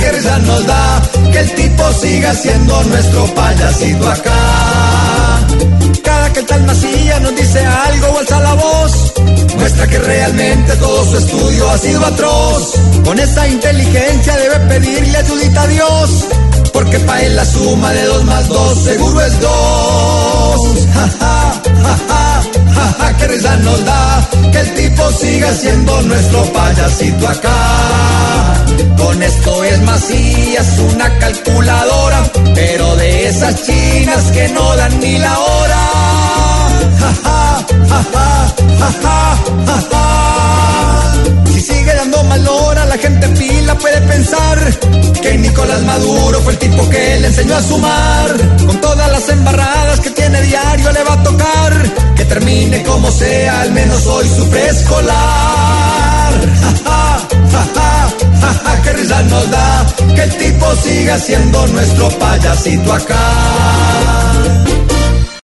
Que risa nos da que el tipo siga siendo nuestro payasito acá. Cada que el tal Macía nos dice algo o alza la voz, muestra que realmente todo su estudio ha sido atroz. Con esa inteligencia debe pedirle ayudita a Dios, porque para él la suma de dos más dos seguro es dos. Ja, ja, ja, ja, que risa nos da que el tipo siga siendo nuestro payasito acá. Con esto es Macías una calculadora, pero de esas chinas que no dan ni la hora. Si sigue dando mal hora, la gente pila puede pensar que Nicolás Maduro fue el tipo que le enseñó a sumar. Con todas las embarradas que tiene diario le va a tocar que termine como sea, al menos hoy su preescolar. Siga siendo nuestro payasito acá.